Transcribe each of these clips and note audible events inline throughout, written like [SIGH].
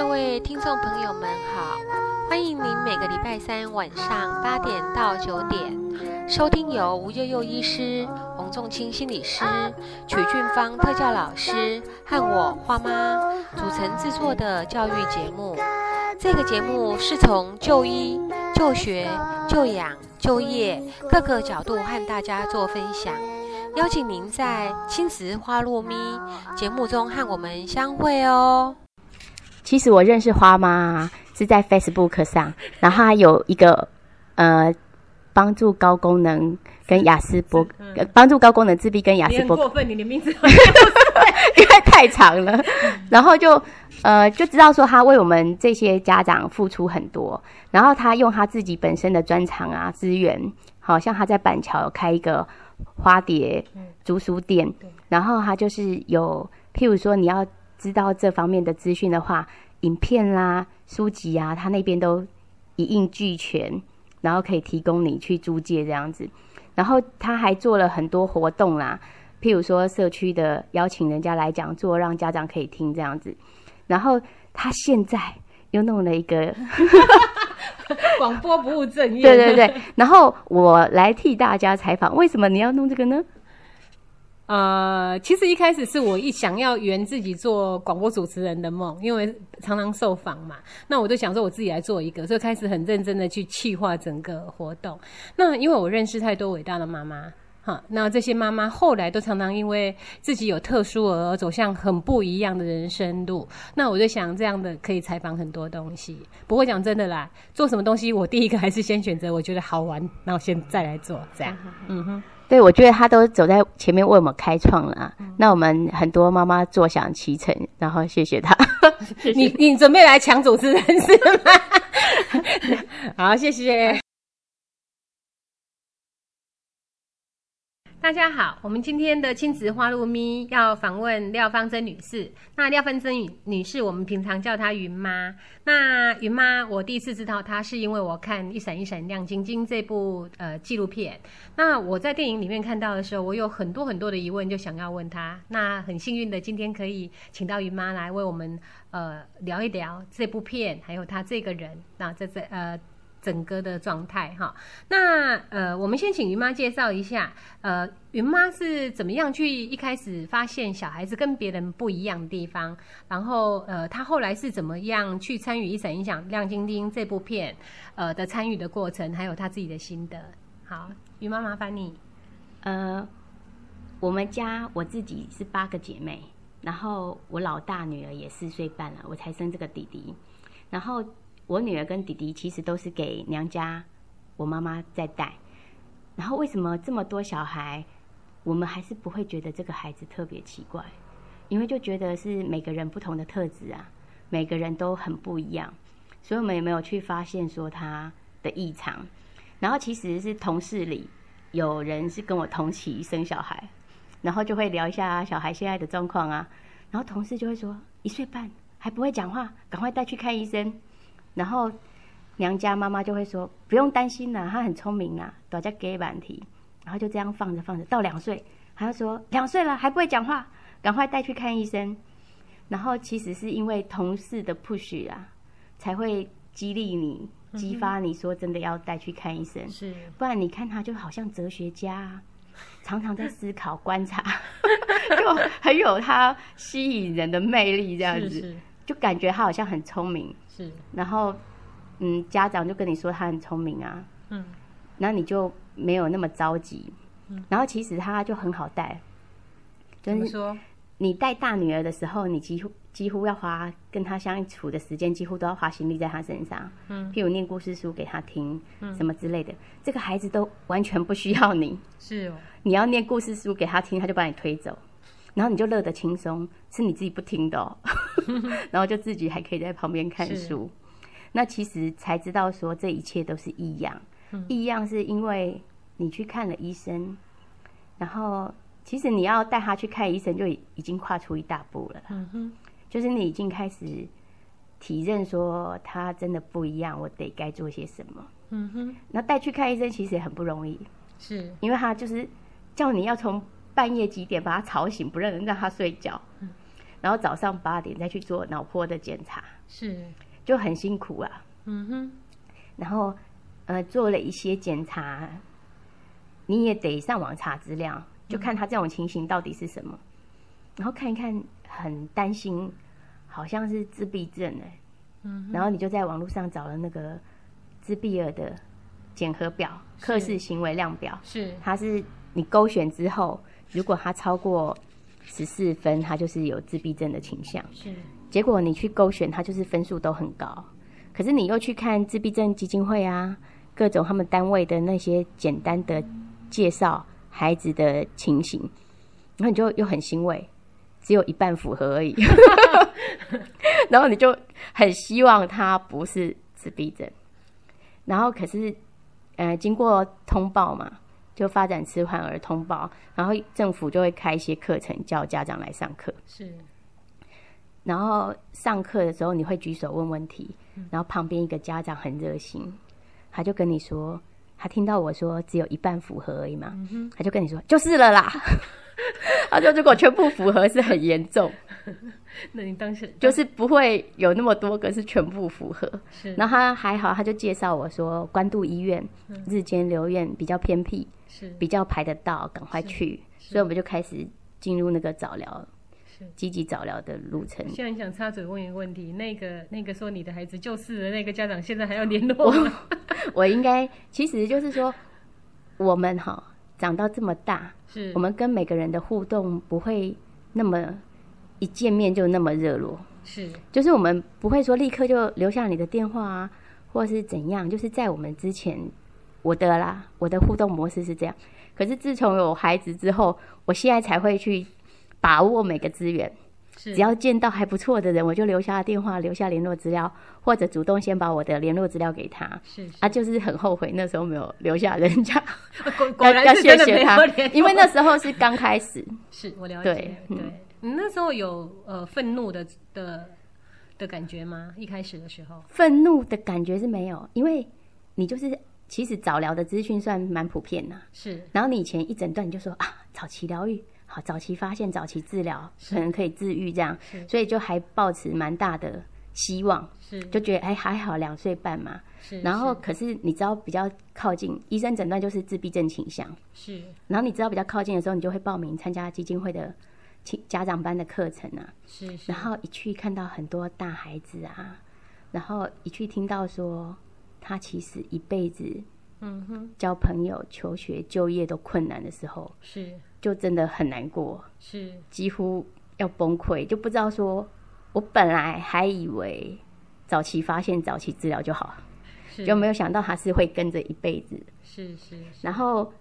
各位听众朋友们好，欢迎您每个礼拜三晚上八点到九点收听由吴悠悠医师、洪仲清心理师、曲俊芳特教老师和我花妈组成制作的教育节目。这个节目是从就医、就学、就养、就业各个角度和大家做分享，邀请您在青石花落咪节目中和我们相会哦。其实我认识花妈是在 Facebook 上，然后她有一个呃帮助高功能跟雅斯伯呃帮助高功能自闭跟雅思伯格，你很过分，你的名字因为太长了，然后就呃就知道说他为我们这些家长付出很多，然后他用他自己本身的专长啊资源，好像他在板桥有开一个花蝶竹书店，然后他就是有譬如说你要知道这方面的资讯的话，影片啦、书籍啊，他那边都一应俱全，然后可以提供你去租借这样子。然后他还做了很多活动啦，譬如说社区的邀请人家来讲座，让家长可以听这样子。然后他现在又弄了一个，[LAUGHS] 广播不务正业。[LAUGHS] 对对对。然后我来替大家采访，为什么你要弄这个呢？呃，其实一开始是我一想要圆自己做广播主持人的梦，因为常常受访嘛，那我就想说我自己来做一个，所以开始很认真的去企划整个活动。那因为我认识太多伟大的妈妈，哈，那这些妈妈后来都常常因为自己有特殊而走向很不一样的人生路。那我就想这样的可以采访很多东西。不过讲真的啦，做什么东西我第一个还是先选择我觉得好玩，然后先再来做这样。嗯哼。对，我觉得他都走在前面为我们开创了、啊。那我们很多妈妈坐享其成，然后谢谢他。[LAUGHS] 你你准备来抢主持人是吗？[LAUGHS] 好，谢谢。大家好，我们今天的亲子花露咪要访问廖芳珍女士。那廖芳珍女女士，我们平常叫她云妈。那云妈，我第一次知道她是因为我看《一闪一闪亮晶晶》这部呃纪录片。那我在电影里面看到的时候，我有很多很多的疑问，就想要问她。那很幸运的，今天可以请到云妈来为我们呃聊一聊这部片，还有她这个人。那在这呃。整个的状态哈，那呃，我们先请云妈介绍一下，呃，云妈是怎么样去一开始发现小孩子跟别人不一样的地方，然后呃，她后来是怎么样去参与《一闪一响亮晶晶》这部片呃的参与的过程，还有她自己的心得。好，云妈麻烦你。呃，我们家我自己是八个姐妹，然后我老大女儿也四岁半了，我才生这个弟弟，然后。我女儿跟弟弟其实都是给娘家我妈妈在带，然后为什么这么多小孩，我们还是不会觉得这个孩子特别奇怪？因为就觉得是每个人不同的特质啊，每个人都很不一样，所以我们也没有去发现说他的异常。然后其实是同事里有人是跟我同期生小孩，然后就会聊一下小孩现在的状况啊，然后同事就会说一岁半还不会讲话，赶快带去看医生。然后娘家妈妈就会说：“不用担心啦，他很聪明啊，大家给板题。”然后就这样放着放着，到两岁，他就说两岁了还不会讲话，赶快带去看医生。然后其实是因为同事的 push 啊，才会激励你、激发你说真的要带去看医生。是，不然你看他就好像哲学家，常常在思考、观察，[LAUGHS] 就很有他吸引人的魅力，这样子，就感觉他好像很聪明。是，然后，嗯，家长就跟你说他很聪明啊，嗯，那你就没有那么着急，嗯，然后其实他就很好带，就是说，你带大女儿的时候，你几乎几乎要花跟他相处的时间，几乎都要花心力在他身上，嗯，譬如念故事书给他听，嗯，什么之类的，这个孩子都完全不需要你，是哦，你要念故事书给他听，他就把你推走。然后你就乐得轻松，是你自己不听的，哦，[LAUGHS] 然后就自己还可以在旁边看书。那其实才知道说这一切都是异样，异样是因为你去看了医生，然后其实你要带他去看医生就已经跨出一大步了。嗯哼，就是你已经开始体认说他真的不一样，我得该做些什么。嗯哼，那带去看医生其实也很不容易，是因为他就是叫你要从。半夜几点把他吵醒，不让人让他睡觉。嗯然后早上八点再去做脑波的检查，是，就很辛苦啊。嗯哼，然后呃做了一些检查，你也得上网查资料，就看他这种情形到底是什么，然后看一看，很担心，好像是自闭症哎、嗯，然后你就在网络上找了那个自闭儿的检核表、克氏行为量表，是，它是你勾选之后，如果他超过十四分，他就是有自闭症的倾向。是，结果你去勾选，他就是分数都很高。可是你又去看自闭症基金会啊，各种他们单位的那些简单的介绍孩子的情形，然后你就又很欣慰，只有一半符合而已。[LAUGHS] [LAUGHS] 然后你就很希望他不是自闭症。然后可是，呃，经过通报嘛，就发展迟缓儿通报，然后政府就会开一些课程，叫家长来上课。是，然后上课的时候，你会举手问问题，然后旁边一个家长很热心，他就跟你说，他听到我说只有一半符合而已嘛，他就跟你说就是了啦。[LAUGHS] 他说如果全部符合是很严重，[LAUGHS] 那你当时就是不会有那么多个是全部符合。是，然后他还好，他就介绍我说关渡医院日间留院比较偏僻，是，比较排得到，赶快去。所以我们就开始进入那个早疗是。积极早疗的路程。现在想插嘴问一个问题，那个那个说你的孩子就是的那个家长，现在还要联络我？[LAUGHS] 我应该其实就是说，我们哈长到这么大，是我们跟每个人的互动不会那么一见面就那么热络，是就是我们不会说立刻就留下你的电话啊，或是怎样，就是在我们之前，我的啦，我的互动模式是这样。可是自从有孩子之后，我现在才会去把握每个资源，是，只要见到还不错的人，我就留下电话，留下联络资料，或者主动先把我的联络资料给他。是是。啊，就是很后悔那时候没有留下人家，[LAUGHS] 果果要要然是真的谢谢他。因为那时候是刚开始，[LAUGHS] 是我了对解，嗯。对，你那时候有呃愤怒的的的感觉吗？一开始的时候。愤怒的感觉是没有，因为你就是其实早疗的资讯算蛮普遍的，是。然后你以前一诊断你就说啊，早期疗愈好，早期发现，早期治疗可能可以治愈这样，所以就还抱持蛮大的希望，是。就觉得哎还好两岁半嘛，是，然后可是你知道比较靠近，医生诊断就是自闭症倾向。是。然后你知道比较靠近的时候，你就会报名参加基金会的亲家长班的课程啊。是是。然后一去看到很多大孩子啊，然后一去听到说他其实一辈子嗯哼。交朋友、求学、就业都困难的时候，是。就真的很难过，是。几乎要崩溃，就不知道说，我本来还以为早期发现、早期治疗就好，是。就没有想到他是会跟着一辈子。是是是。然后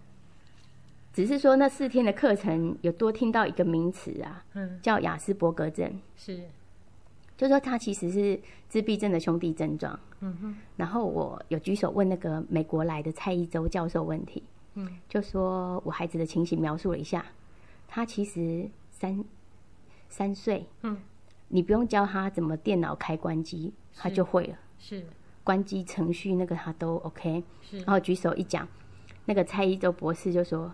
只是说那四天的课程有多听到一个名词啊，嗯。叫雅斯伯格症，是就说他其实是自闭症的兄弟症状。嗯哼。然后我有举手问那个美国来的蔡一周教授问题，嗯。就说我孩子的情形描述了一下，他其实三三岁，嗯。你不用教他怎么电脑开关机，他就会了，是。关机程序那个他都 OK。是。然后举手一讲，那个蔡一周博士就说：“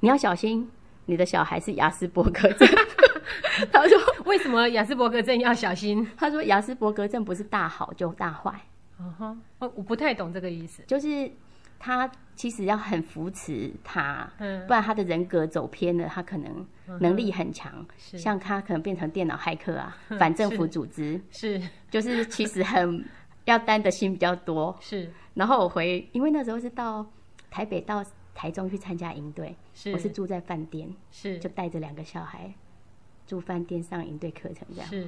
你要小心，你的小孩是雅斯伯格症。” [LAUGHS] [LAUGHS] 他说为什么雅斯伯格症要小心？：“他说雅斯伯格症不是大好就大坏，哦哈，哦，我不太懂这个意思。就是他其实要很扶持他，嗯。不然他的人格走偏了，他可能能力很强，是。像他可能变成电脑骇客啊，[LAUGHS] 反政府组织，是。就是其实很要担的心比较多。是。然后我回，因为那时候是到台北到台中去参加营队，是，我是住在饭店。”是。就带着两个小孩住饭店上营队课程这样。是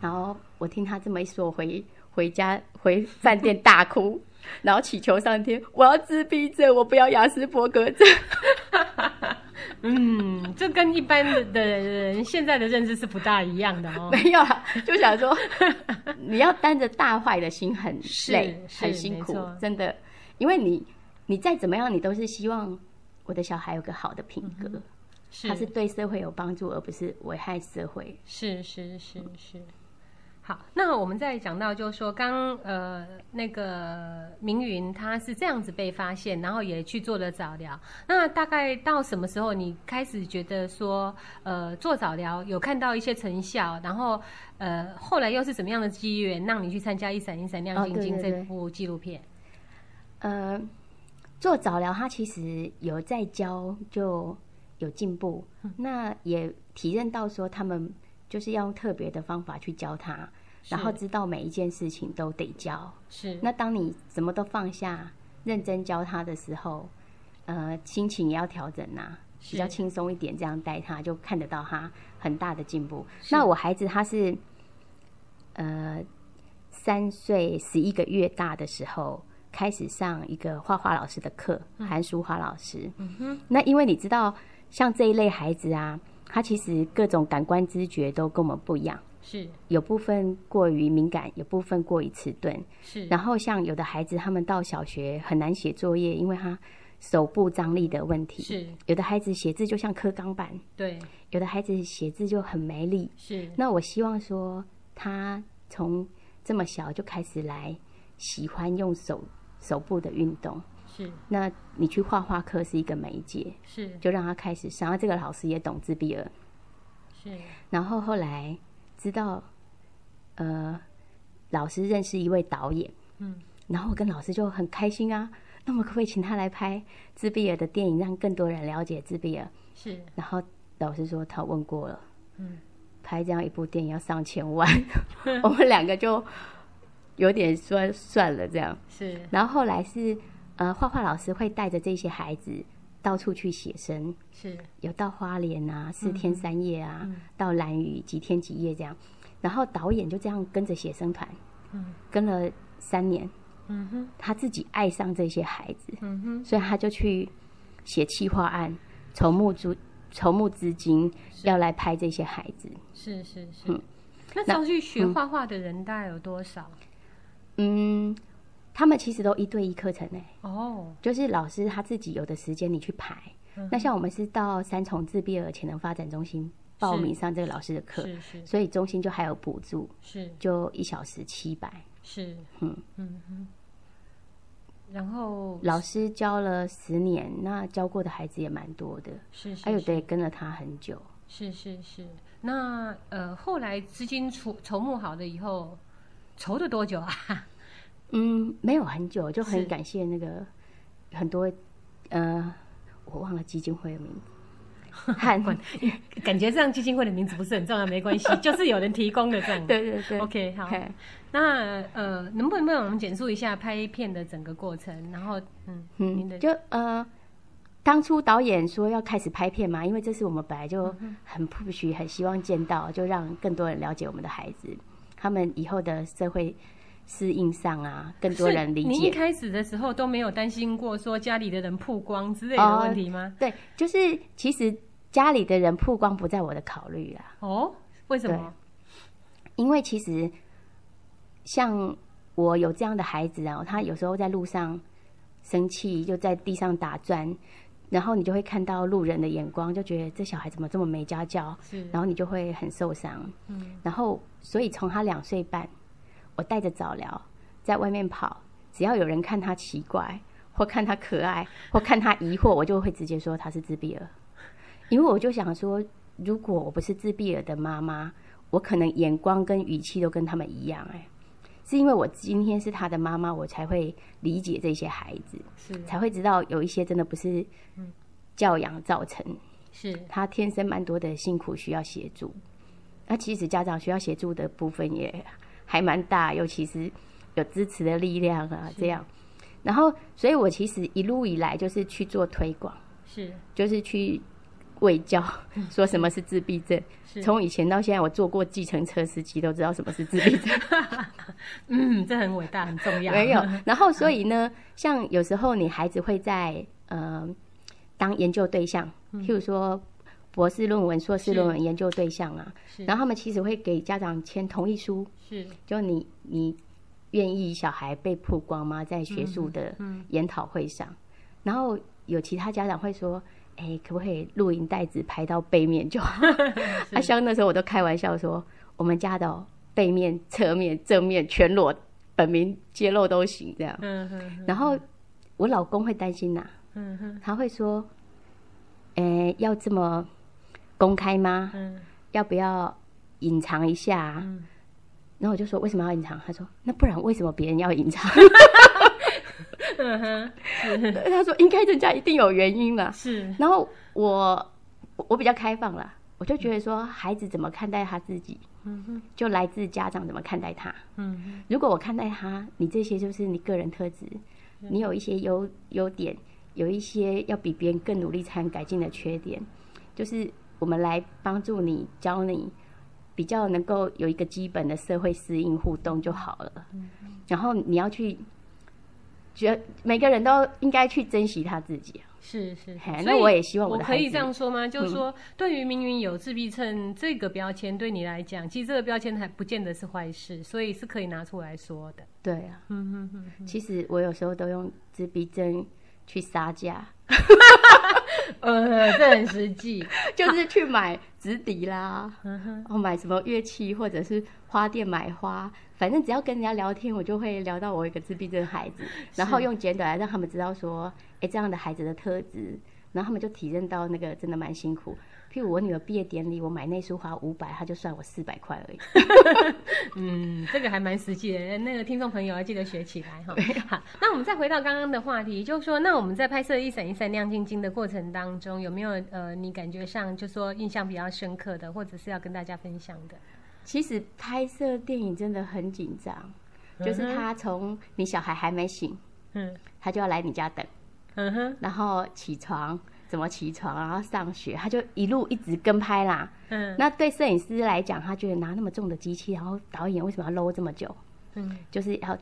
然后我听他这么一说，我回回家回饭店大哭，[LAUGHS] 然后祈求上天，我要自闭症，我不要雅斯伯格症。[LAUGHS] 嗯，这跟一般的的人现在的认知是不大一样的哦。[LAUGHS] 没有啦，就想说你要担着大坏的心很累，很辛苦，真的，因为你你再怎么样，你都是希望我的小孩有个好的品格，他是是对社会有帮助，而不是危害社会。是是是是。好，那我们再讲到，就是说，刚呃那个明云他是这样子被发现，然后也去做了早疗。那大概到什么时候，你开始觉得说，呃，做早疗有看到一些成效，然后呃，后来又是怎么样的机缘，让你去参加《一闪一闪亮晶晶这部纪录片？呃，做早疗，他其实有在教，就有进步。那也体认到说，他们就是要用特别的方法去教他，然后知道每一件事情都得教。是那当你什么都放下，认真教他的时候，呃，心情也要调整呐、是比较轻松一点，这样带他就看得到他很大的进步。那我孩子他是，呃，三岁十一个月大的时候开始上一个画画老师的课，韩淑华老师。嗯哼。那因为你知道，像这一类孩子啊，他其实各种感官知觉都跟我们不一样。是有部分过于敏感，有部分过于迟钝。是，然后像有的孩子，他们到小学很难写作业，因为他手部张力的问题。是有的孩子写字就像刻钢板，对有的孩子写字就很没力。是那我希望说，他从这么小就开始来喜欢用手手部的运动。是那你去画画课是一个媒介，是就让他开始上。然后这个老师也懂自闭儿，是然后后来知道，呃，老师认识一位导演，嗯，然后我跟老师就很开心啊。那么可不可以请他来拍自闭儿的电影，让更多人了解自闭儿？是然后老师说他问过了，嗯，拍这样一部电影要上千万，[LAUGHS] 我们两个就有点说算了这样。是然后后来是呃，画画老师会带着这些孩子到处去写生，是有到花莲啊，四天三夜啊，嗯到兰屿几天几夜这样。然后导演就这样跟着写生团，嗯跟了三年，嗯哼他自己爱上这些孩子，嗯哼所以他就去写企划案，筹募资筹募资金，要来拍这些孩子。是是是嗯。那时候去学画画的人大概有多少？嗯，他们其实都一对一课程呢，哦，就是老师他自己有的时间你去排。嗯那像我们是到三重自闭儿潜能发展中心报名上这个老师的课，所以中心就还有补助，是就一小时七百。是，嗯嗯哼。然后老师教了十年，那教过的孩子也蛮多的，是是还有的也跟了他很久。是是是。那呃，后来资金筹筹募好了以后，筹了多久啊？嗯，没有很久，就很感谢那个很多呃，我忘了基金会的名字，[LAUGHS] 和感觉这样基金会的名字不是很重要，没关系，[LAUGHS] 就是有人提供的这样。对对对 OK，好。嘿那呃，能不能帮我们简述一下拍片的整个过程？然后，嗯，您的嗯，就呃，当初导演说要开始拍片嘛，因为这是我们本来就嗯很 push，很希望见到，就让更多人了解我们的孩子，他们以后的社会适应上啊，更多人理您一。开始的时候都没有担心过说家里的人曝光之类的哦问题吗？对，就是其实家里的人曝光不在我的考虑啦，哦，为什么？因为其实像我有这样的孩子啊，他有时候在路上生气，就在地上打转，然后你就会看到路人的眼光，就觉得这小孩怎么这么没家教，是，然后你就会很受伤。嗯，然后所以从他两岁半，我带着早疗在外面跑，只要有人看他奇怪，或看他可爱，或看他疑惑，我就会直接说他是自闭儿，因为我就想说，如果我不是自闭儿的妈妈，我可能眼光跟语气都跟他们一样、哎，是因为我今天是他的妈妈，我才会理解这些孩子，是才会知道有一些真的不是教养造成，是他天生蛮多的辛苦需要协助。那其实家长需要协助的部分也还蛮大，尤其是有支持的力量啊，这样。然后，所以我其实一路以来就是去做推广，是就是去卫教，[LAUGHS] 说什么是自闭症。是，从以前到现在，我坐过计程车司机都知道什么是自闭症。[LAUGHS] 嗯，这很伟大，很重要。没有。然后，所以呢，像有时候你孩子会在呃当研究对象，譬如说博士论文、硕士论文研究对象啊，然后他们其实会给家长签同意书，是。就你你愿意小孩被曝光吗？在学术的嗯研讨会上，然后有其他家长会说。哎，可不可以录影带子拍到背面就好？[LAUGHS] 啊，像那时候我都开玩笑说，我们家的、哦、背面、侧面、正面全裸，本名揭露都行。这样。嗯哼然后我老公会担心呐、嗯哼他会说：“诶、要这么公开吗？嗯要不要隐藏一下啊、嗯然后我就说：“为什么要隐藏？”他说：“那不然为什么别人要隐藏嗯哼，？” [LAUGHS] 他说：“应该人家一定有原因吧。”是然后我我比较开放了，我就觉得说，孩子怎么看待他自己，嗯哼就来自家长怎么看待他。嗯哼如果我看待他，你这些就是你个人特质，你有一些优优点，有一些要比别人更努力才能改进的缺点，就是我们来帮助你，教你比较能够有一个基本的社会适应互动就好了。然后你要去，觉得每个人都应该去珍惜他自己。是是，嘿那我也希望我的可以这样说吗？就是说，对于明明有自闭症这个标签，对你来讲，其实这个标签还不见得是坏事，所以是可以拿出来说的。对啊，嗯哼哼，其实我有时候都用自闭症去杀价，[LAUGHS] 呃，这很实际。[LAUGHS] 就是去买纸笛啦，嗯哼，哦，买什么乐器，或者是花店买花，反正只要跟人家聊天，我就会聊到我一个自闭症孩子，然后用简短来让他们知道说，哎，这样的孩子的特质，然后他们就体认到那个真的蛮辛苦。譬如我女儿毕业典礼，我买那束花五百，她就算我四百块而已。[LAUGHS] 嗯，这个还蛮实际的。那个听众朋友要记得学起来哈。好，那我们再回到刚刚的话题，就是说，那我们在拍摄一闪一闪亮晶晶的过程当中，有没有呃，你感觉上就说印象比较深刻的，或者是要跟大家分享的？其实拍摄电影真的很紧张，就是他从你小孩还没醒，嗯他就要来你家等。嗯哼然后起床怎么起床，然后上学，他就一路一直跟拍啦。嗯那对摄影师来讲，他觉得拿那么重的机器，然后导演为什么要搂这么久？嗯就是要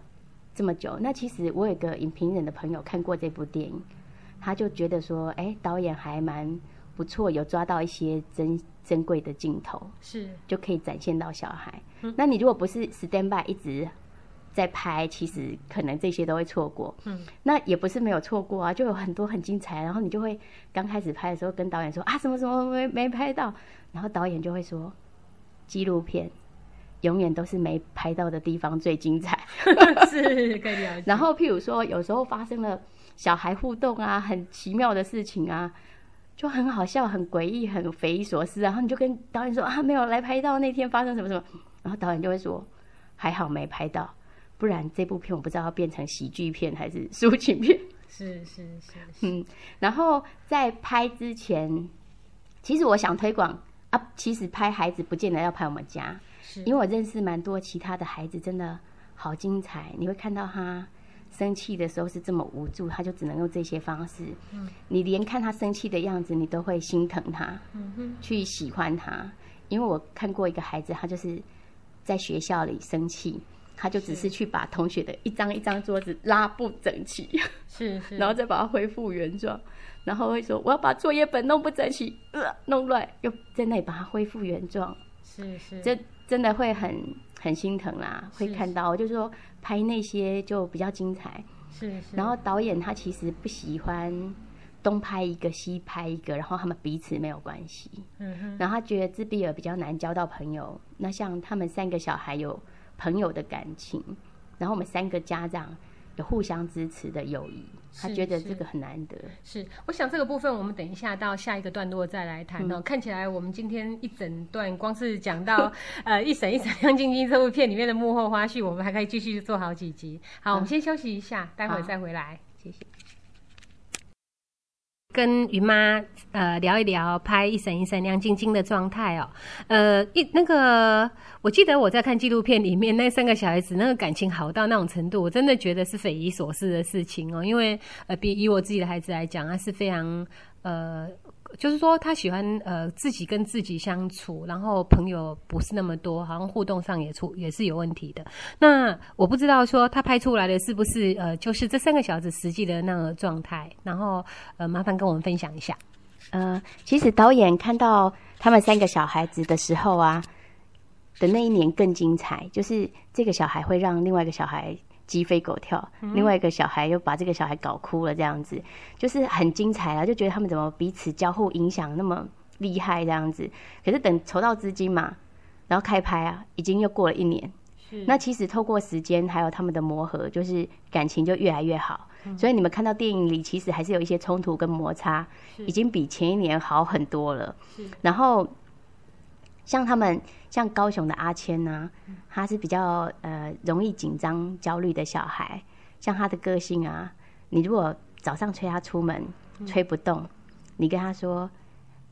这么久。那其实我有个影评人的朋友看过这部电影，他就觉得说，哎，导演还蛮不错，有抓到一些珍珍贵的镜头，是就可以展现到小孩。嗯那你如果不是 stand by 一直在拍，其实可能这些都会错过。嗯，那也不是没有错过啊，就有很多很精彩。然后你就会刚开始拍的时候跟导演说啊，什么什么没没拍到，然后导演就会说，纪录片永远都是没拍到的地方最精彩。[LAUGHS] 是可以了解。然后譬如说，有时候发生了小孩互动啊，很奇妙的事情啊。就很好笑、很诡异、很匪夷所思，然后你就跟导演说啊，没有来拍到那天发生什么什么，然后导演就会说还好没拍到，不然这部片我不知道要变成喜剧片还是抒情片。是是是是，嗯，然后在拍之前，其实我想推广啊，其实拍孩子不见得要拍我们家，是因为我认识蛮多其他的孩子，真的好精彩。你会看到他生气的时候是这么无助，他就只能用这些方式。嗯你连看他生气的样子，你都会心疼他，嗯哼去喜欢他。因为我看过一个孩子，他就是在学校里生气，他就只是去把同学的一张一张桌子拉不整齐，是是，[LAUGHS] 然后再把它恢复原状，然后会说我要把作业本弄不整齐，呃，弄乱，又在那里把它恢复原状。是是这真的会很很心疼啦，是会看到，就是说拍那些就比较精彩。是是，然后导演他其实不喜欢东拍一个西拍一个，然后他们彼此没有关系。嗯哼然后他觉得自闭儿比较难交到朋友。那像他们三个小孩有朋友的感情，然后我们三个家长有互相支持的友谊，他觉得这个很难得。是，我想这个部分我们等一下到下一个段落再来谈哦。看起来我们今天一整段光是讲到 [LAUGHS] 呃一闪一闪亮晶晶这部片里面的幕后花絮，我们还可以继续做好几集。好，我们先休息一下，待会再回来。谢谢。跟云妈呃聊一聊拍一闪一闪亮晶晶的状态哦，呃一那个我记得我在看纪录片里面那三个小孩子那个感情好到那种程度，我真的觉得是匪夷所思的事情哦，因为呃比以我自己的孩子来讲，他是非常呃。就是说，他喜欢呃自己跟自己相处，然后朋友不是那么多，好像互动上也出也是有问题的。那我不知道说他拍出来的是不是呃，就是这三个小子实际的那个状态，然后呃，麻烦跟我们分享一下。呃，其实导演看到他们三个小孩子的时候啊，的那一年更精彩，就是这个小孩会让另外一个小孩鸡飞狗跳，另外一个小孩又把这个小孩搞哭了，这样子就是很精彩啊，就觉得他们怎么彼此交互影响那么厉害这样子。可是等筹到资金嘛，然后开拍啊，已经又过了一年。是那其实透过时间还有他们的磨合，就是感情就越来越好。所以你们看到电影里，其实还是有一些冲突跟摩擦，已经比前一年好很多了是。然后像他们，像高雄的阿谦呢、他是比较呃容易紧张、焦虑的小孩。像他的个性啊，你如果早上催他出门，催不动，你跟他说，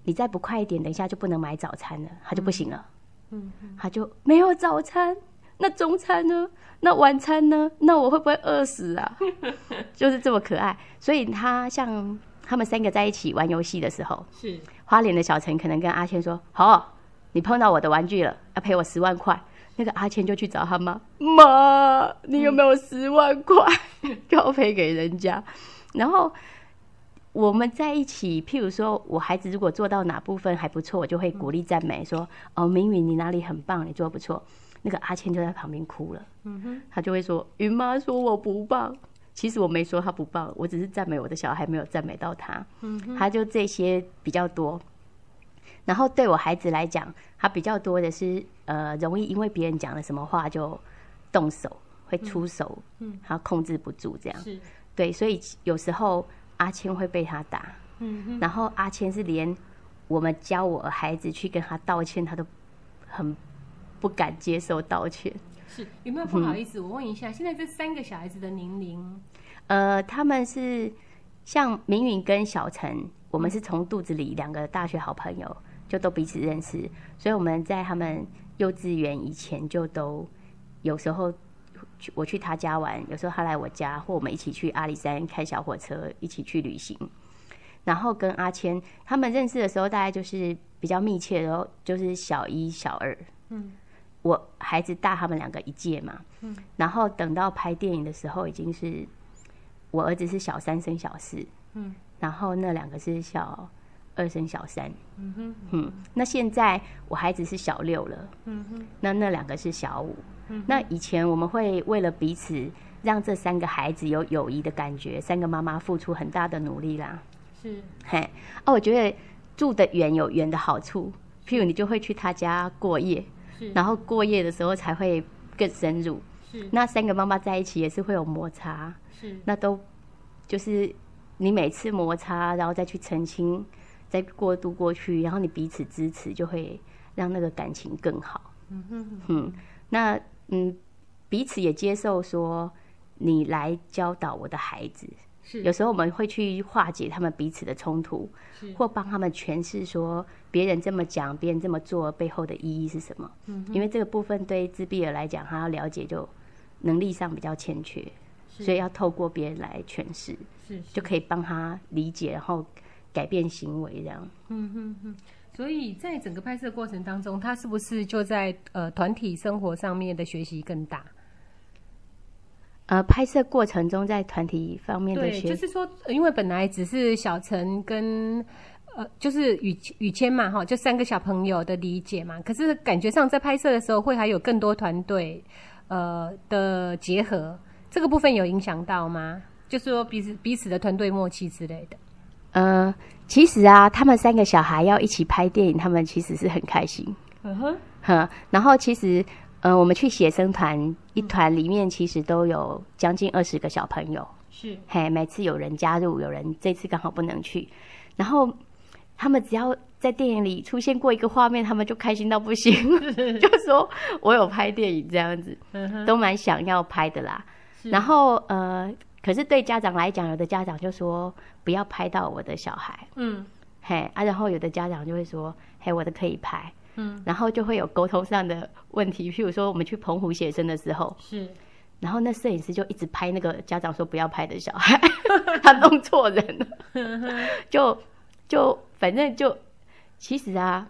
你再不快一点，等一下就不能买早餐了，他就不行了。嗯他就没有早餐，那中餐呢？那晚餐呢？那我会不会饿死啊？[LAUGHS] 就是这么可爱。所以他像他们三个在一起玩游戏的时候，是花莲的小陈可能跟阿谦说：“好、你碰到我的玩具了，要赔我十万块。”那个阿谦就去找他妈，妈，你有没有十万块 [LAUGHS] 就要赔给人家？然后我们在一起，譬如说我孩子如果做到哪部分还不错，我就会鼓励赞美说：“哦，明宇你哪里很棒，你做得不错。”那个阿谦就在旁边哭了，嗯哼他就会说：“云妈说我不棒。”其实我没说他不棒，我只是赞美我的小孩，没有赞美到他。嗯哼他就这些比较多。然后对我孩子来讲，他比较多的是呃，容易因为别人讲了什么话就动手，会出手，嗯，他控制不住这样。是对，所以有时候阿谦会被他打，嗯哼然后阿谦是连我们教我孩子去跟他道歉，他都很不敢接受道歉。是有没有不好意思？我问一下，现在这三个小孩子的年龄呃，他们是像明允跟小陈，我们是从肚子里两个大学好朋友，就都彼此认识，所以我们在他们幼稚园以前就都有时候去我去他家玩，有时候他来我家，或我们一起去阿里山开小火车，一起去旅行。然后跟阿谦他们认识的时候，大概就是比较密切然后，就是小一、小二。嗯，我孩子大他们两个一届嘛。嗯。然后等到拍电影的时候，已经是我儿子是小三生小四。嗯。然后那两个是小二生小三。嗯哼嗯。那现在我孩子是小六了。嗯哼那那两个是小五。嗯那以前我们会为了彼此让这三个孩子有友谊的感觉，三个妈妈付出很大的努力啦。是嘿，哦，我觉得住得远有远的好处，譬如你就会去他家过夜，是然后过夜的时候才会更深入。是那三个妈妈在一起也是会有摩擦，是那都就是你每次摩擦，然后再去澄清，再过渡过去，然后你彼此支持，就会让那个感情更好。嗯哼嗯，那嗯，彼此也接受说你来教导我的孩子。是有时候我们会去化解他们彼此的冲突，是或帮他们诠释说别人这么讲，别人这么做背后的意义是什么。嗯因为这个部分对自闭儿来讲，他要了解就能力上比较欠缺，所以要透过别人来诠释，是就可以帮他理解，然后改变行为这样。嗯哼哼。所以在整个拍摄过程当中，他是不是就在呃团体生活上面的学习更大？呃，拍摄过程中在团体方面的，学就是说，呃因为本来只是小陈跟呃，就是雨雨谦嘛，哈，就三个小朋友的理解嘛。可是感觉上在拍摄的时候，会还有更多团队呃的结合，这个部分有影响到吗？就是说彼此彼此的团队默契之类的。呃，其实啊，他们三个小孩要一起拍电影，他们其实是很开心。嗯哼，哼，然后其实，呃，我们去写生团，一团里面其实都有将近二十个小朋友，是。嘿，每次有人加入，有人这次刚好不能去，然后他们只要在电影里出现过一个画面，他们就开心到不行，[LAUGHS] 就说我有拍电影这样子，嗯，都蛮想要拍的啦。然后呃，可是对家长来讲，有的家长就说不要拍到我的小孩，嗯。嘿啊，然后有的家长就会说，嘿，我的可以拍。嗯，然后就会有沟通上的问题，譬如说我们去澎湖写生的时候，是。然后那摄影师就一直拍那个家长说不要拍的小孩，[LAUGHS] 他弄错人了，[LAUGHS] 就就反正就其实啊，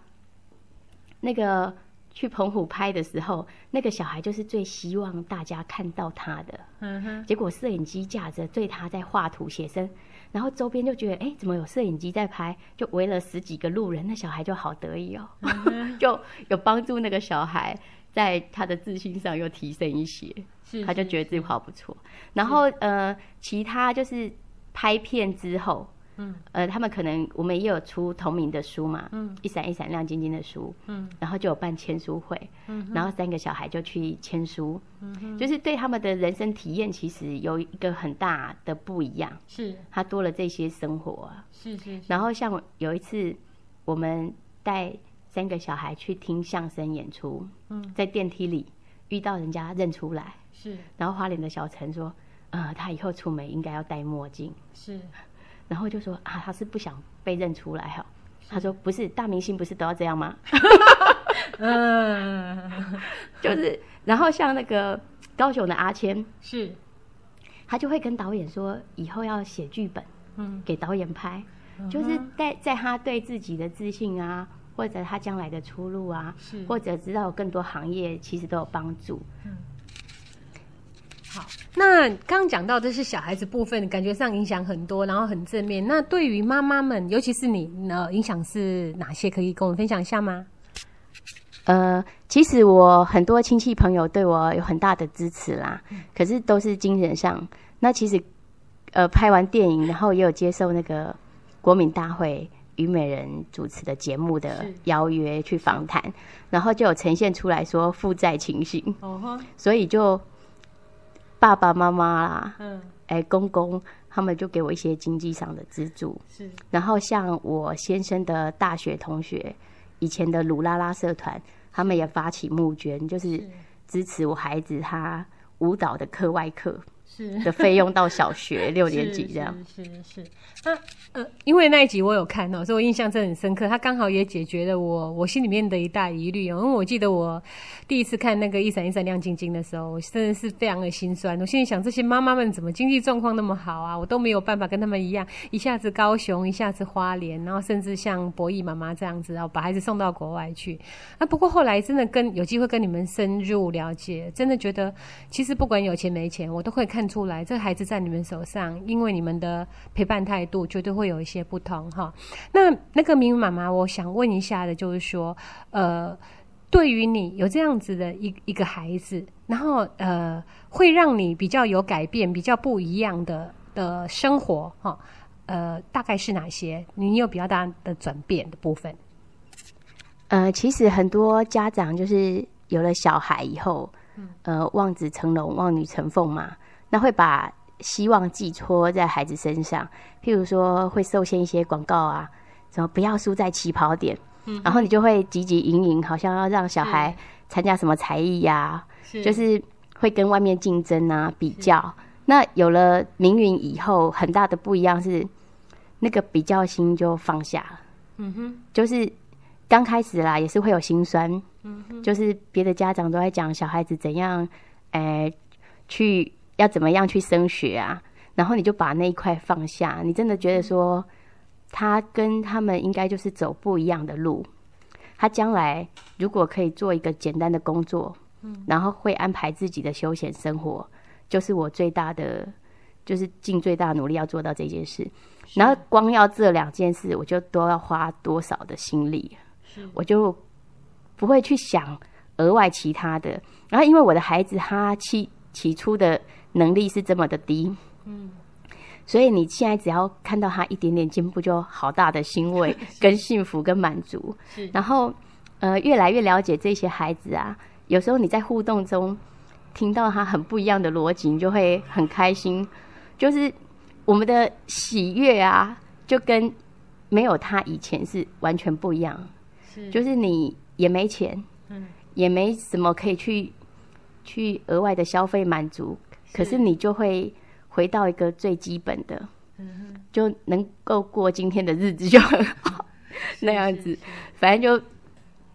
那个去澎湖拍的时候，那个小孩就是最希望大家看到他的，嗯哼，结果摄影机架着对他在画图写生，然后周边就觉得哎，诶怎么有摄影机在拍？就围了十几个路人，那小孩就好得意哦，[LAUGHS] 就有帮助那个小孩在他的自信上又提升一些，是是他就觉得自己画不错。然后呃，其他就是拍片之后，嗯，呃，他们可能我们也有出同名的书嘛，嗯，一闪一闪亮晶晶的书，嗯，然后就有办签书会，嗯，然后三个小孩就去签书，嗯，就是对他们的人生体验其实有一个很大的不一样，是，他多了这些生活。啊，是是，然后像有一次我们带三个小孩去听相声演出，嗯，在电梯里遇到人家认出来，是，然后花莲的小陈说，呃，他以后出门应该要戴墨镜，是。然后就说啊，他是不想被认出来哈。他说不是，大明星不是都要这样吗？[LAUGHS] 嗯，[LAUGHS] 就是。然后像那个高雄的阿谦，是，他就会跟导演说，以后要写剧本，嗯，给导演拍，就是在在他对自己的自信啊，或者他将来的出路啊，是，或者知道更多行业，其实都有帮助。嗯。好，那刚刚讲到的是小孩子部分，感觉上影响很多，然后很正面。那对于妈妈们，尤其是你，呃，影响是哪些？可以跟我们分享一下吗？呃，其实我很多亲戚朋友对我有很大的支持啦，可是都是精神上。那其实，呃，拍完电影，然后也有接受那个国民大会虞美人主持的节目的邀约去访谈，然后就有呈现出来说负债情形，哦所以就。爸爸妈妈啦，嗯，哎，公公他们就给我一些经济上的资助，是。然后像我先生的大学同学，以前的鲁拉拉社团，他们也发起募捐，就是支持我孩子他舞蹈的课外课。是的费用到小学 [LAUGHS] 六年级这样，是是。那呃，因为那一集我有看哦，所以我印象真的很深刻。他刚好也解决了我我心里面的一大疑虑哦。因为我记得我第一次看那个一闪一闪亮晶晶的时候，我真的是非常的心酸。我心里想，这些妈妈们怎么经济状况那么好啊？我都没有办法跟他们一样，一下子高雄，一下子花莲，然后甚至像博弈妈妈这样子，然后把孩子送到国外去。啊，不过后来真的跟有机会跟你们深入了解，真的觉得其实不管有钱没钱，我都会看。看出来，这孩子在你们手上，因为你们的陪伴态度绝对会有一些不同哈。那那个明明妈妈，我想问一下的，就是说，呃，对于你有这样子的一一个孩子，然后呃，会让你比较有改变、比较不一样的的生活哈，呃，大概是哪些？你有比较大的转变的部分？呃，其实很多家长就是有了小孩以后，呃，望子成龙、望女成凤嘛。那会把希望寄托在孩子身上，譬如说会受限一些广告啊，什么不要输在起跑点，嗯，然后你就会汲汲营营，好像要让小孩参加什么才艺呀，就是会跟外面竞争啊，比较。那有了名云以后，很大的不一样是，那个比较心就放下。了，嗯哼，就是刚开始啦，也是会有心酸，嗯哼，就是别的家长都在讲小孩子怎样，哎，去。要怎么样去升学啊？然后你就把那一块放下，你真的觉得说，他跟他们应该就是走不一样的路。他将来如果可以做一个简单的工作，嗯，然后会安排自己的休闲生活，就是我最大的，就是尽最大努力要做到这件事。然后光要这两件事，我就都要花多少的心力，我就不会去想额外其他的。然后因为我的孩子他起起初的。能力是这么的低，嗯，所以你现在只要看到他一点点进步，就好大的欣慰、[LAUGHS] 跟幸福、跟满足。是，然后呃，越来越了解这些孩子啊，有时候你在互动中听到他很不一样的逻辑，你就会很开心。就是我们的喜悦啊，就跟没有他以前是完全不一样。是，就是你也没钱，嗯，也没什么可以去去额外的消费满足。可是你就会回到一个最基本的，就能够过今天的日子就很好，[LAUGHS] 那样子，反正就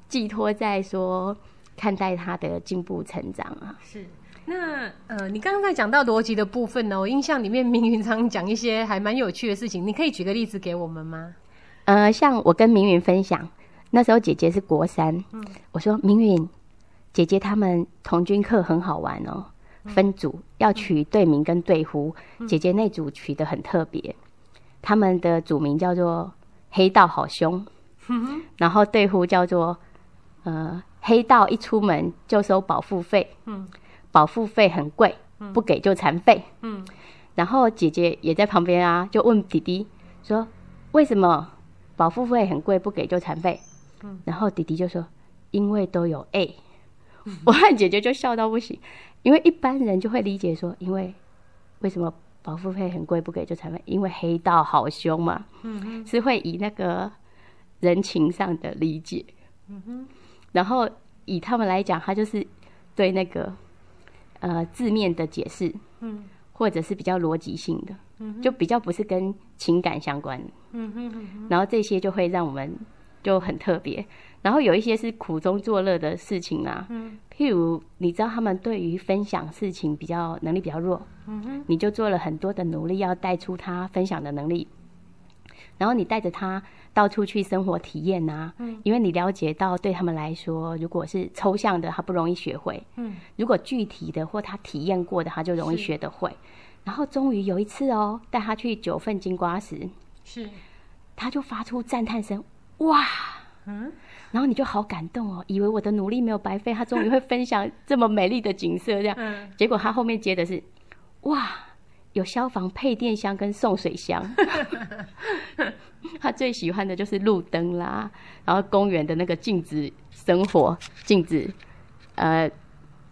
寄托在说看待他的进步成长啊。是，那呃，你刚刚在讲到逻辑的部分呢，我印象里面明云常讲一些还蛮有趣的事情，你可以举个例子给我们吗？呃，像我跟明云分享，那时候姐姐是国三，嗯，我说明云姐姐他们童军课很好玩哦。分组要取队名跟队呼，姐姐那组取的很特别，他们的组名叫做“黑道好凶 [LAUGHS] ”，然后队呼叫做“呃黑道一出门就收保护费”，保护费很贵，不给就残废。然后姐姐也在旁边啊，就问弟弟说为什么保护费很贵不给就残废？然后弟弟就说因为都有 A，[LAUGHS] 我和姐姐就笑到不行，因为一般人就会理解说，因为为什么保护费很贵不给就裁判？因为黑道好凶嘛，是会以那个人情上的理解，然后以他们来讲，他就是对那个呃字面的解释，嗯。或者是比较逻辑性的，就比较不是跟情感相关的。嗯哼哼哼。然后这些就会让我们就很特别。然后有一些是苦中作乐的事情啊，嗯。譬如你知道他们对于分享事情比较能力比较弱，嗯哼。你就做了很多的努力要带出他分享的能力，然后你带着他到处去生活体验啊、嗯。因为你了解到对他们来说，如果是抽象的，他不容易学会；嗯。如果具体的或他体验过的，他就容易学得会。然后终于有一次哦，带他去九份金瓜石，是。他就发出赞叹声，哇！嗯然后你就好感动哦，以为我的努力没有白费，他终于会分享这么美丽的景色，这样。嗯结果他后面接的是，哇，有消防配电箱跟送水箱。[LAUGHS] 他最喜欢的就是路灯啦，然后公园的那个镜子生活、镜子呃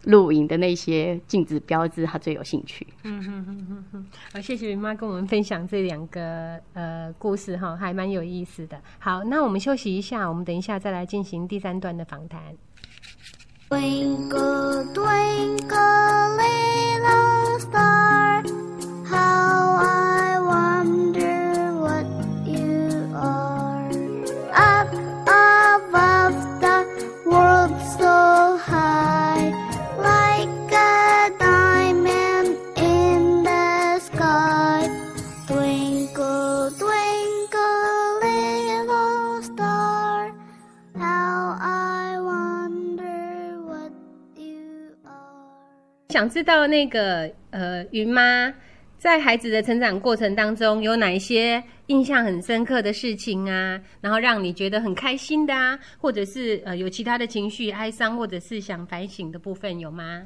露营的那些禁止标志，他最有兴趣。嗯哼哼哼哼，好，谢谢云妈跟我们分享这两个呃故事哈，还蛮有意思的。好，那我们休息一下，我们等一下再来进行第三段的访谈。Twinkle, twinkle, little star, 想知道那个呃，云妈在孩子的成长过程当中有哪一些印象很深刻的事情啊？然后让你觉得很开心的啊，或者是呃有其他的情绪哀伤，或者是想反省的部分有吗？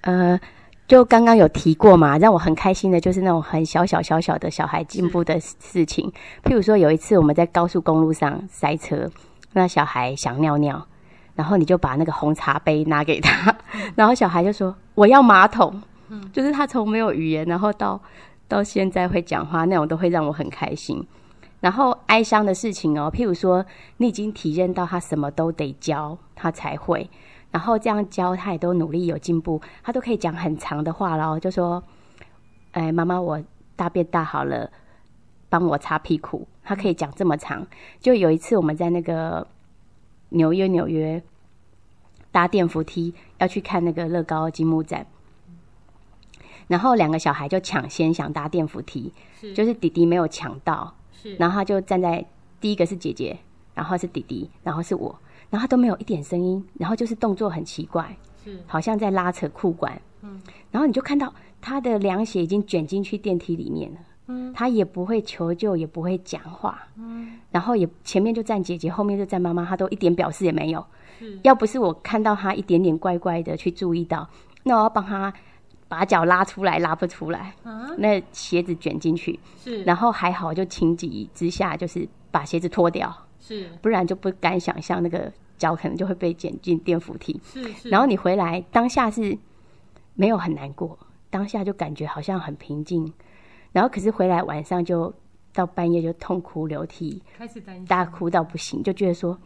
呃，就刚刚有提过嘛，让我很开心的就是那种很小小小小的小孩进步的事情。譬如说，有一次我们在高速公路上塞车，那小孩想尿尿，然后你就把那个红茶杯拿给他，然后小孩就说我要马桶，嗯就是他从没有语言，然后到到现在会讲话，那种都会让我很开心。然后哀伤的事情哦，譬如说你已经体验到他什么都得教他才会，然后这样教他也都努力有进步，他都可以讲很长的话喽，就说：“哎，妈妈，我大便大好了，帮我擦屁股。”他可以讲这么长。就有一次我们在那个纽约，纽约搭电扶梯要去看那个乐高积木展，然后两个小孩就抢先想搭电扶梯，是。就是弟弟没有抢到，是。然后他就站在第一个是姐姐，然后是弟弟，然后是我，然后他都没有一点声音，然后就是动作很奇怪，是。好像在拉扯裤管，嗯。然后你就看到他的凉鞋已经卷进去电梯里面了，嗯。他也不会求救，也不会讲话，嗯。然后也前面就站姐姐，后面就站妈妈，他都一点表示也没有。是。要不是我看到他一点点怪怪的去注意到，那我要帮他把脚拉出来，拉不出来，啊？那鞋子卷进去，是。然后还好就情急之下就是把鞋子脱掉，是。不然就不敢想象那个脚可能就会被卷进电扶梯。是是，然后你回来当下是没有很难过，当下就感觉好像很平静，然后可是回来晚上就到半夜就痛哭流涕，开始担心。大哭到不行，就觉得说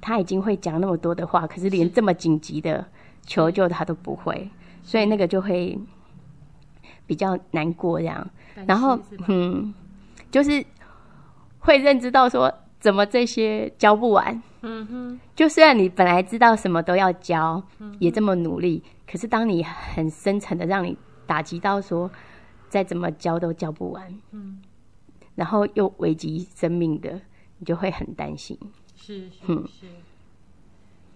他已经会讲那么多的话，可是连这么紧急的求救他都不会，所以那个就会比较难过这样。然后嗯，就是会认知到说怎么这些教不完。嗯哼。就虽然你本来知道什么都要教，也这么努力，可是当你很深沉的让你打击到说，再怎么教都教不完，嗯然后又危及生命的，你就会很担心。是是嗯是。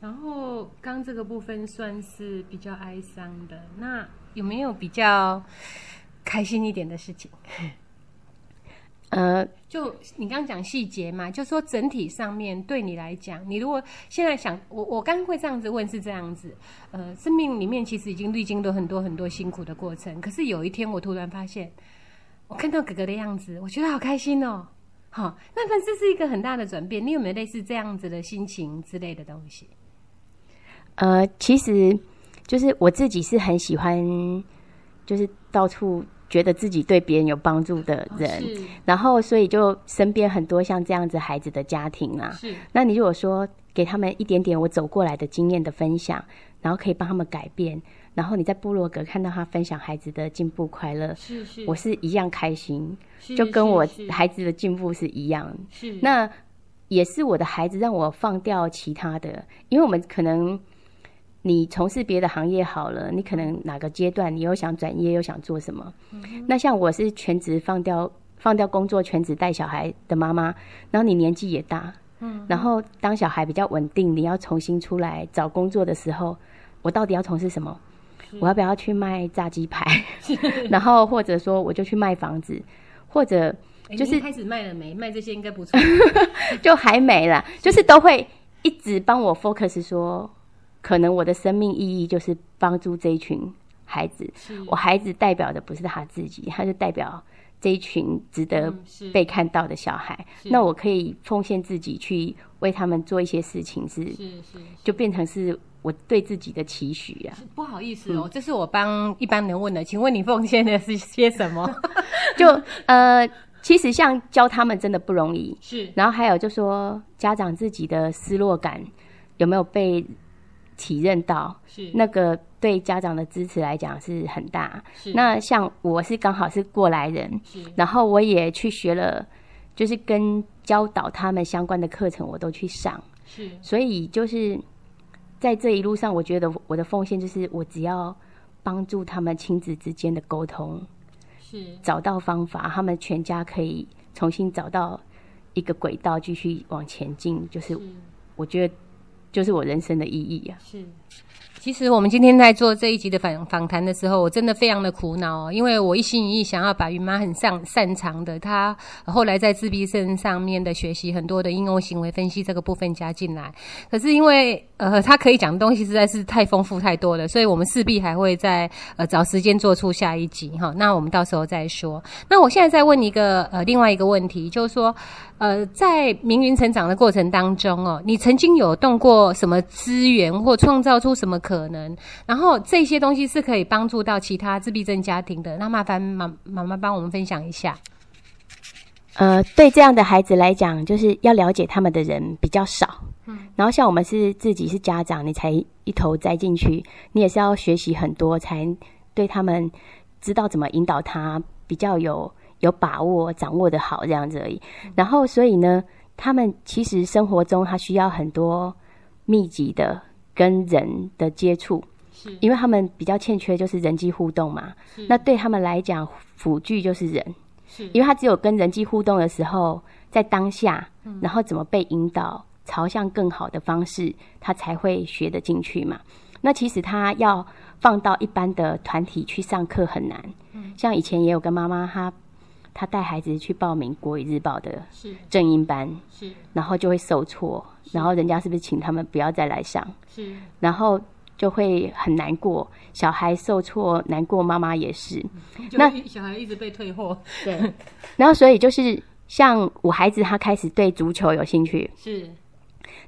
然后刚这个部分算是比较哀伤的，那有没有比较开心一点的事情？呃，就你刚刚讲细节嘛，就说整体上面对你来讲，你如果现在想，我我刚刚会这样子问是这样子，呃，生命里面其实已经历经了很多很多辛苦的过程，可是有一天我突然发现，我看到哥哥的样子，我觉得好开心哦。好，那份这是一个很大的转变。你有没有类似这样子的心情之类的东西？呃，其实就是我自己是很喜欢，就是到处觉得自己对别人有帮助的人，是。然后所以就身边很多像这样子孩子的家庭啊，是。那你如果说给他们一点点我走过来的经验的分享，然后可以帮他们改变，然后你在部落格看到他分享孩子的进步快乐，是是，我是一样开心，就跟我孩子的进步是一样。是。那也是我的孩子让我放掉其他的，因为我们可能你从事别的行业好了，你可能哪个阶段你又想转业又想做什么。那像我是全职放掉放掉工作，全职带小孩的妈妈，然后你年纪也大，嗯，然后当小孩比较稳定，你要重新出来找工作的时候，我到底要从事什么？我要不要去卖炸鸡排？[LAUGHS] [LAUGHS] 然后或者说我就去卖房子，或者就是开始卖了没？卖这些应该不错。[LAUGHS] 就还没啦，就是都会一直帮我 focus 说，可能我的生命意义就是帮助这一群孩子。我孩子代表的不是他自己，他就代表这一群值得被看到的小孩。那我可以奉献自己去为他们做一些事情是，是是，就变成是我对自己的期许啊。不好意思哦，这是我帮一般人问的，请问你奉献的是些什么？[LAUGHS] 就呃，其实像教他们真的不容易。是然后还有就说家长自己的失落感有没有被体认到？是那个对家长的支持来讲是很大。是那像我是刚好是过来人，是然后我也去学了，就是跟教导他们相关的课程，我都去上。是所以就是在这一路上，我觉得我的奉献就是我只要帮助他们亲子之间的沟通，是找到方法，他们全家可以重新找到一个轨道，继续往前进。就是我觉得，就是我人生的意义啊。是。其实我们今天在做这一集的访访谈的时候，我真的非常的苦恼哦，因为我一心一意想要把云妈很擅擅长的，她后来在自闭症上面的学习很多的应用行为分析这个部分加进来。可是因为呃，她可以讲的东西实在是太丰富太多了，所以我们势必还会在呃找时间做出下一集哈。那我们到时候再说。那我现在再问一个呃另外一个问题，就是说呃在明云成长的过程当中哦，你曾经有动过什么资源或创造出什么可能？然后这些东西是可以帮助到其他自闭症家庭的。那麻烦妈妈妈帮我们分享一下。呃，对这样的孩子来讲，就是要了解他们的人比较少。嗯，然后像我们是自己是家长，你才一头栽进去，你也是要学习很多，才对他们知道怎么引导他，比较有有把握，掌握的好这样子而已。然后，所以呢，他们其实生活中他需要很多密集的跟人的接触，是因为他们比较欠缺就是人际互动嘛。那对他们来讲，辅具就是人。是因为他只有跟人际互动的时候，在当下，然后怎么被引导朝向更好的方式，他才会学得进去嘛。那其实他要放到一般的团体去上课很难。像以前也有跟妈妈，她她带孩子去报名国语日报的是。正音班，是。然后就会受挫，然后人家是不是请他们不要再来上？是。然后就会很难过，小孩受挫难过，妈妈也是。那小孩一直被退货，对，[LAUGHS] 然后所以就是像我孩子，他开始对足球有兴趣，是。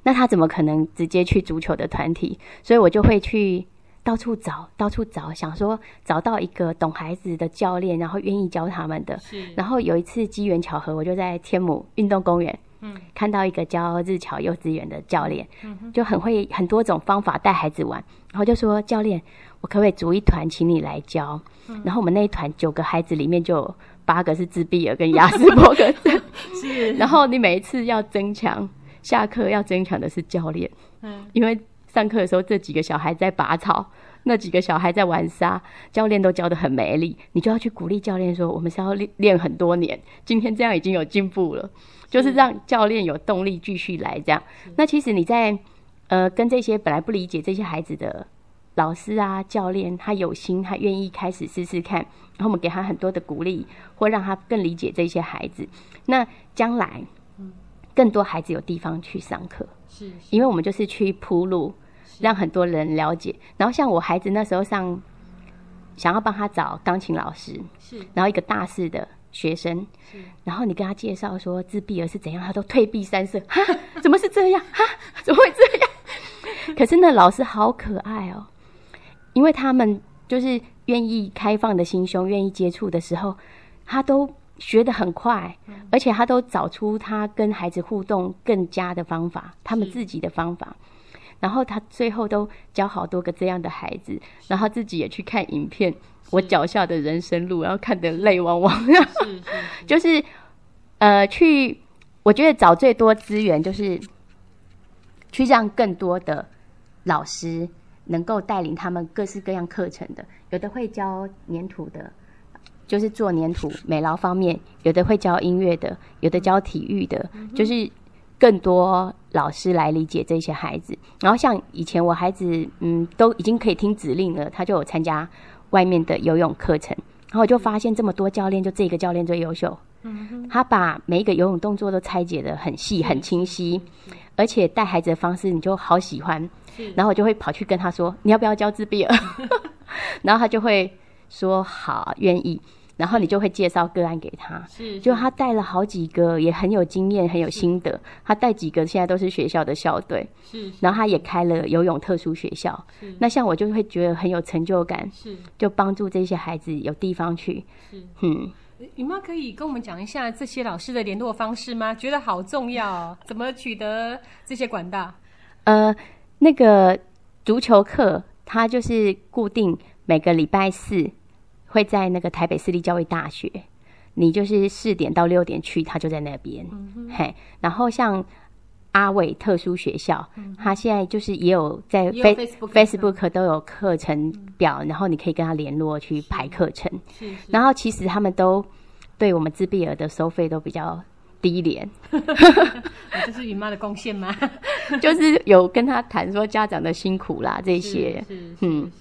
那他怎么可能直接去足球的团体？所以我就会去到处找，到处找，想说找到一个懂孩子的教练，然后愿意教他们的。是。然后有一次机缘巧合，我就在天母运动公园，嗯，看到一个教日侨幼稚园的教练，就很会很多种方法带孩子玩，然后就说教练，我可不可以组一团，请你来教？然后我们那一团九个孩子里面就有八个是自闭儿跟雅斯伯格症，[LAUGHS] 是。然后你每一次要增强，下课要增强的是教练，嗯。因为上课的时候这几个小孩在拔草，那几个小孩在玩沙，教练都教得很没力，你就要去鼓励教练说，我们是要练练很多年，今天这样已经有进步了，就是让教练有动力继续来这样。那其实你在呃跟这些本来不理解这些孩子的老师啊、教练，他有心，他愿意开始试试看，然后我们给他很多的鼓励，或让他更理解这些孩子。那将来，更多孩子有地方去上课，是因为我们就是去铺路，让很多人了解。然后像我孩子那时候上，想要帮他找钢琴老师，是。然后一个大四的学生，然后你跟他介绍说自闭儿是怎样，他都退避三舍，哈，怎么是这样？哈，怎么会这样？[LAUGHS] 可是那老师好可爱哦，因为他们就是愿意开放的心胸，愿意接触的时候，他都学得很快，而且他都找出他跟孩子互动更佳的方法，他们自己的方法。然后他最后都教好多个这样的孩子，然后自己也去看影片，我脚下的人生路，然后看得泪汪汪。是是 [LAUGHS] 就是呃，去我觉得找最多资源，就是去让更多的老师能够带领他们各式各样课程的，有的会教粘土的。就是做粘土美劳方面，有的会教音乐的，有的教体育的，就是更多老师来理解这些孩子。然后像以前我孩子，嗯，都已经可以听指令了，他就有参加外面的游泳课程，然后我就发现这么多教练，就这个教练最优秀。嗯他把每一个游泳动作都拆解的很细、很清晰，而且带孩子的方式你就好喜欢。然后我就会跑去跟他说：“你要不要教自闭儿？” [LAUGHS] 然后他就会说：“好，愿意。”然后你就会介绍个案给他。是就他带了好几个，也很有经验，很有心得。他带几个现在都是学校的校队，是然后他也开了游泳特殊学校。那像我就会觉得很有成就感，是。就帮助这些孩子有地方去。是嗯，你妈可以跟我们讲一下这些老师的联络方式吗？觉得好重要哦，怎么取得这些管道？呃，那个足球课，它就是固定每个礼拜四会在那个台北私立教育大学，你就是四点到六点去，他就在那边。嘿，然后像阿伟特殊学校，他现在就是也有在 Face- Facebook Facebook 都有课程表，然后你可以跟他联络去排课程。然后其实他们都对我们自闭儿的收费都比较低廉，啊 [LAUGHS] 这是雨妈的贡献吗？[LAUGHS] 就是有跟他谈说家长的辛苦啦这些，嗯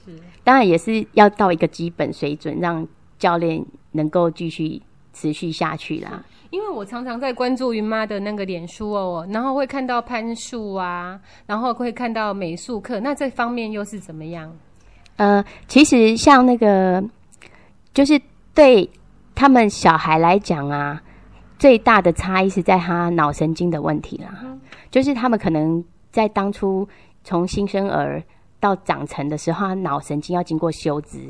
当然也是要到一个基本水准，让教练能够继续持续下去啦。因为我常常在关注云妈的那个脸书哦，然后会看到攀树啊，然后会看到美术课，那这方面又是怎么样？呃，其实像那个，就是对他们小孩来讲啊，最大的差异是在他脑神经的问题啦。就是他们可能在当初从新生儿到长成的时候，他脑神经要经过修枝，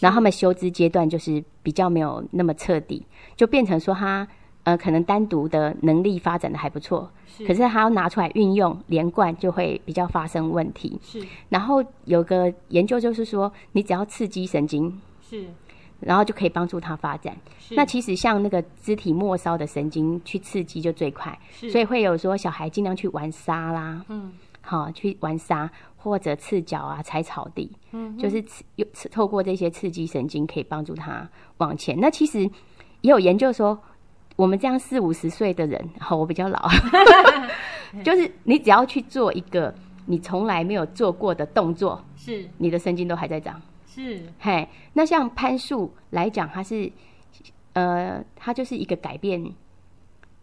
然后他们修枝阶段就是比较没有那么彻底，就变成说他呃可能单独的能力发展的还不错，可是他要拿出来运用连贯，就会比较发生问题。是。然后有个研究就是说，你只要刺激神经，是。然后就可以帮助他发展。是。那其实像那个肢体末梢的神经去刺激就最快，所以会有说小孩尽量去玩沙啦，嗯好去玩沙或者赤脚啊、踩草地，嗯，就是刺有刺透过这些刺激神经可以帮助他往前。那其实也有研究说。我们这样四五十岁的人，好，我比较老，[LAUGHS] [LAUGHS] 就是你只要去做一个你从来没有做过的动作，是你的神经都还在长。是嘿，那像攀树来讲，它是呃，它就是一个改变。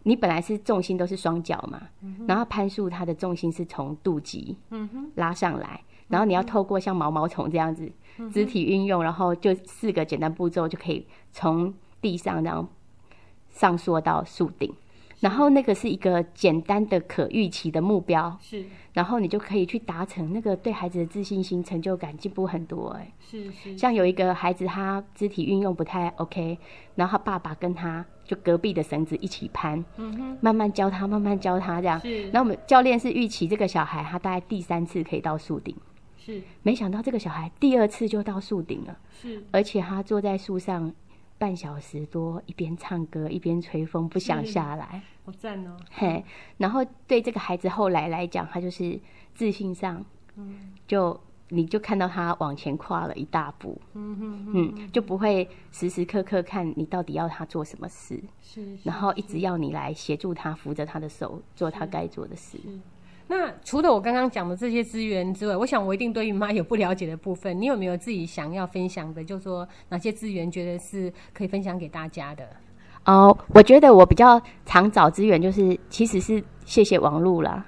你本来是重心都是双脚嘛，然后攀树它的重心是从肚脐拉上来，然后你要透过像毛毛虫这样子肢体运用，然后就四个简单步骤就可以从地上然后上溯到树顶，然后那个是一个简单的可预期的目标，是然后你就可以去达成那个对孩子的自信心、成就感进步很多哎、是是。像有一个孩子，他肢体运用不太 OK，然后他爸爸跟他就隔壁的绳子一起攀，慢慢教他，慢慢教他这样。嗯是。然后我们教练是预期这个小孩他大概第三次可以到树顶，是。没想到这个小孩第二次就到树顶了，是。而且他坐在树上半小时多，一边唱歌一边吹风，不想下来。好赞哦！嘿，然后对这个孩子后来来讲，他就是自信上，就你就看到他往前跨了一大步，嗯就不会时时刻刻看你到底要他做什么事，是是然后一直要你来协助他，扶着他的手做他该做的事。那除了我刚刚讲的这些资源之外，我想我一定对于妈有不了解的部分，你有没有自己想要分享的？就说哪些资源觉得是可以分享给大家的？哦，我觉得我比较常找资源，就是其实是谢谢网络啦。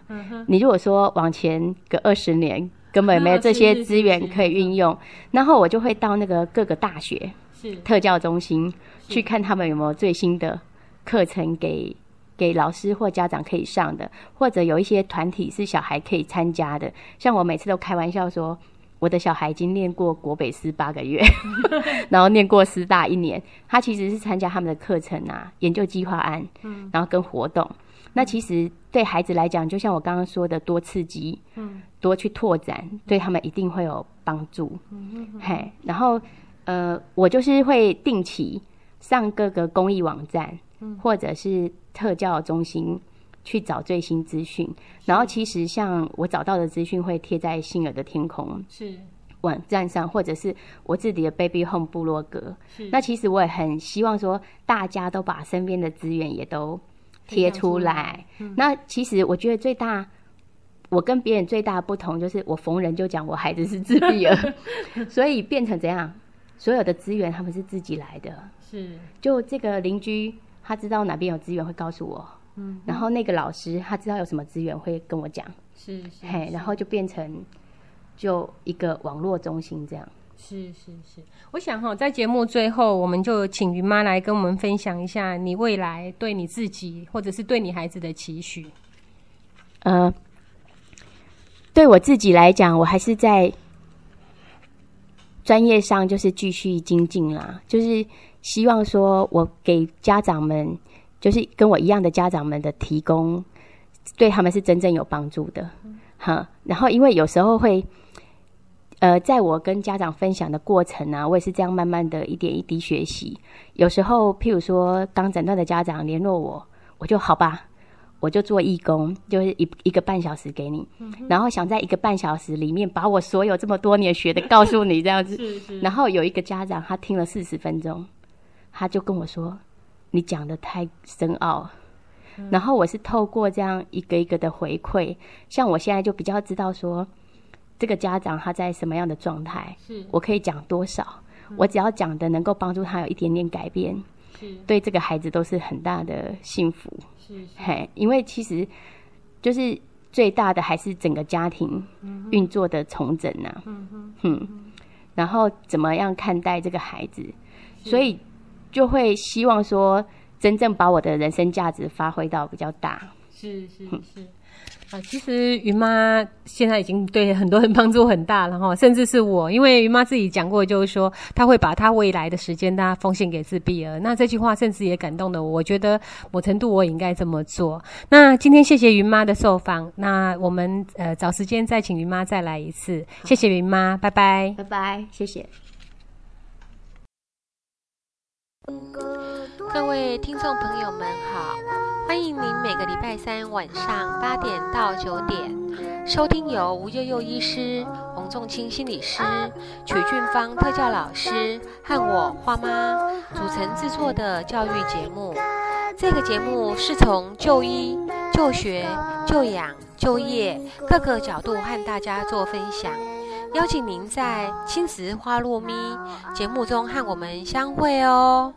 你如果说往前个二十年，根本没有这些是是资源可以运用，然后我就会到那个各个大学，是特教中心去看他们有没有最新的课程给给老师或家长可以上的，或者有一些团体是小孩可以参加的。像我每次都开玩笑说，我的小孩已经念过国北师八个月，[LAUGHS] 然后念过师大一年，他其实是参加他们的课程啊、研究计划案，嗯然后跟活动。那其实对孩子来讲，就像我刚刚说的，多刺激，嗯多去拓展，对他们一定会有帮助。嗯嘿，然后呃，我就是会定期上各个公益网站，嗯或者是特教中心去找最新资讯。然后其实像我找到的资讯会贴在信儿的天空是网站上，或者是我自己的 Baby Home 部落格。是那其实我也很希望说，大家都把身边的资源也都贴出来。那其实我觉得最大，我跟别人最大的不同就是，我逢人就讲我孩子是自闭儿，[LAUGHS] 所以变成怎样？所有的资源他们是自己来的。是就这个邻居，他知道哪边有资源会告诉我，嗯，然后那个老师他知道有什么资源会跟我讲，是是嘿，然后就变成就一个网络中心这样。是是是，我想哈，在节目最后，我们就请云妈来跟我们分享一下你未来对你自己或者是对你孩子的期许。呃，对我自己来讲，我还是在专业上就是继续精进啦，就是希望说我给家长们，就是跟我一样的家长们的提供，对他们是真正有帮助的，哈。然后因为有时候会。呃，在我跟家长分享的过程啊，我也是这样慢慢的一点一滴学习。有时候，譬如说刚诊断的家长联络我，我就好吧，我就做义工，就是一一个半小时给你，然后想在一个半小时里面把我所有这么多年学的告诉你这样子。[LAUGHS] 是是然后有一个家长他听了四十分钟，他就跟我说：“你讲的太深奥。”然后我是透过这样一个一个的回馈，像我现在就比较知道说，这个家长他在什么样的状态，是。我可以讲多少，我只要讲的能够帮助他有一点点改变，是。对这个孩子都是很大的幸福。嘿，因为其实就是最大的还是整个家庭运作的重整呐、嗯然后怎么样看待这个孩子，所以就会希望说，真正把我的人生价值发挥到比较大。是是是。啊，其实云妈现在已经对很多人帮助很大了哈，[LAUGHS] 甚至是我，因为云妈自己讲过，就是说她会把她未来的时间，大家奉献给自闭儿。那这句话甚至也感动了我，我觉得某程度我也应该这么做。那今天谢谢云妈的受访，那我们呃找时间再请云妈再来一次，谢谢云妈，拜拜。拜拜，谢谢。各位听众朋友们好，欢迎您每个礼拜三晚上八点到九点收听由吴悠悠医师、洪仲清心理师、曲俊芳特教老师和我花妈组成制作的教育节目。这个节目是从就医、就学、就养、就业各个角度和大家做分享。邀请您在亲子花落咪节目中和我们相会哦。